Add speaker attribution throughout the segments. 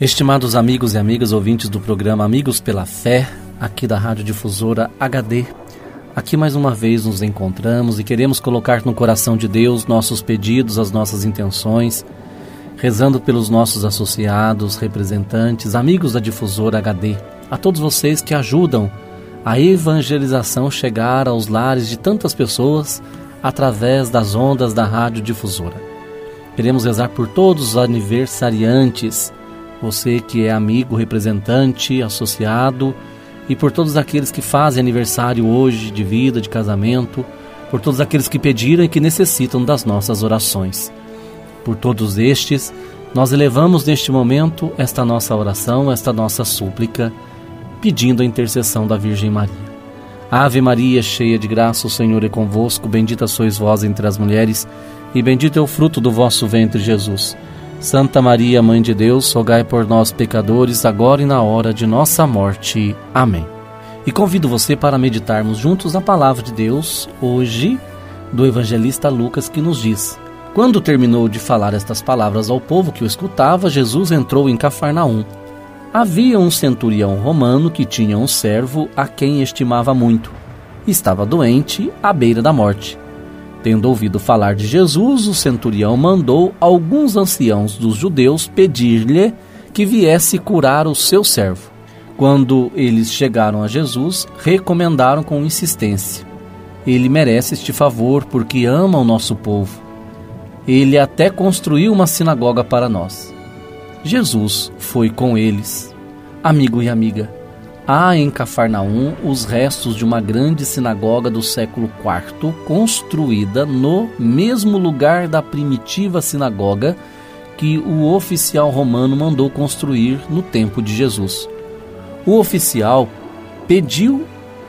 Speaker 1: Estimados amigos e amigas ouvintes do programa Amigos pela Fé, aqui da Rádio Difusora HD. Aqui mais uma vez nos encontramos e queremos colocar no coração de Deus nossos pedidos, as nossas intenções, rezando pelos nossos associados, representantes, amigos da Difusora HD, a todos vocês que ajudam a evangelização chegar aos lares de tantas pessoas através das ondas da Rádio Difusora. Queremos rezar por todos os aniversariantes, você que é amigo, representante, associado, e por todos aqueles que fazem aniversário hoje de vida, de casamento, por todos aqueles que pediram e que necessitam das nossas orações. Por todos estes, nós elevamos neste momento esta nossa oração, esta nossa súplica, pedindo a intercessão da Virgem Maria. Ave Maria, cheia de graça, o Senhor é convosco, bendita sois vós entre as mulheres, e bendito é o fruto do vosso ventre, Jesus. Santa Maria, Mãe de Deus, rogai por nós, pecadores, agora e na hora de nossa morte. Amém. E convido você para meditarmos juntos a palavra de Deus, hoje, do evangelista Lucas, que nos diz: Quando terminou de falar estas palavras ao povo que o escutava, Jesus entrou em Cafarnaum. Havia um centurião romano que tinha um servo a quem estimava muito. Estava doente, à beira da morte. Tendo ouvido falar de Jesus, o centurião mandou alguns anciãos dos judeus pedir-lhe que viesse curar o seu servo. Quando eles chegaram a Jesus, recomendaram com insistência: Ele merece este favor porque ama o nosso povo. Ele até construiu uma sinagoga para nós. Jesus foi com eles. Amigo e amiga, Há em Cafarnaum os restos de uma grande sinagoga do século IV, construída no mesmo lugar da primitiva sinagoga que o oficial romano mandou construir no tempo de Jesus. O oficial pediu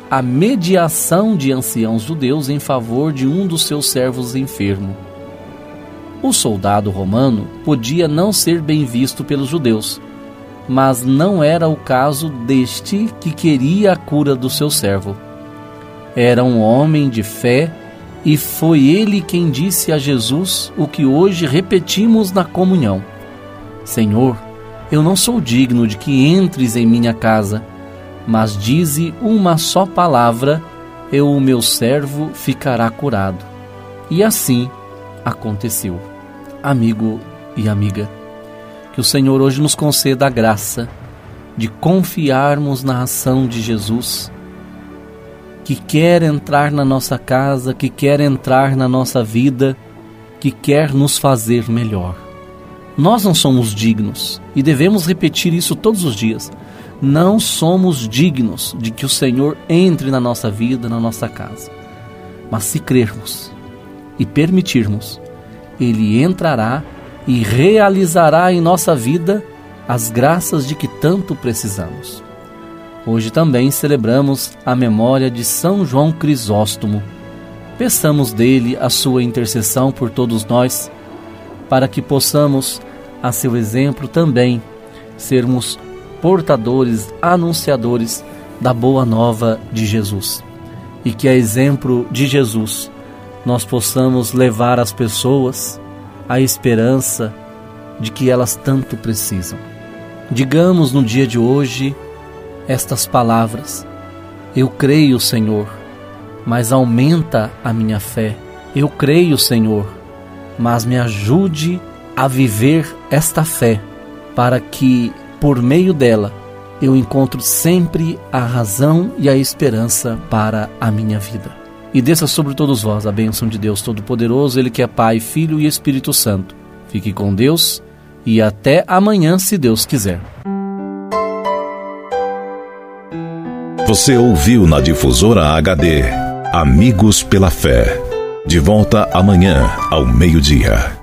Speaker 1: a mediação de anciãos judeus em favor de um dos seus servos enfermo. O soldado romano podia não ser bem visto pelos judeus mas não era o caso deste que queria a cura do seu servo. Era um homem de fé e foi ele quem disse a Jesus o que hoje repetimos na comunhão: Senhor, eu não sou digno de que entres em minha casa, mas dize uma só palavra e o meu servo ficará curado. E assim aconteceu. Amigo e amiga, que o Senhor hoje nos conceda a graça de confiarmos na ação de Jesus, que quer entrar na nossa casa, que quer entrar na nossa vida, que quer nos fazer melhor. Nós não somos dignos e devemos repetir isso todos os dias. Não somos dignos de que o Senhor entre na nossa vida, na nossa casa. Mas se crermos e permitirmos, Ele entrará e realizará em nossa vida as graças de que tanto precisamos. Hoje também celebramos a memória de São João Crisóstomo. Peçamos dele a sua intercessão por todos nós, para que possamos, a seu exemplo também, sermos portadores, anunciadores da boa nova de Jesus. E que, a exemplo de Jesus, nós possamos levar as pessoas a esperança de que elas tanto precisam. Digamos no dia de hoje estas palavras: Eu creio, Senhor, mas aumenta a minha fé. Eu creio, Senhor, mas me ajude a viver esta fé, para que, por meio dela, eu encontro sempre a razão e a esperança para a minha vida e desça sobre todos vós a bênção de Deus Todo-Poderoso, Ele que é Pai, Filho e Espírito Santo. Fique com Deus e até amanhã, se Deus quiser.
Speaker 2: Você ouviu na Difusora HD Amigos pela Fé. De volta amanhã, ao meio-dia.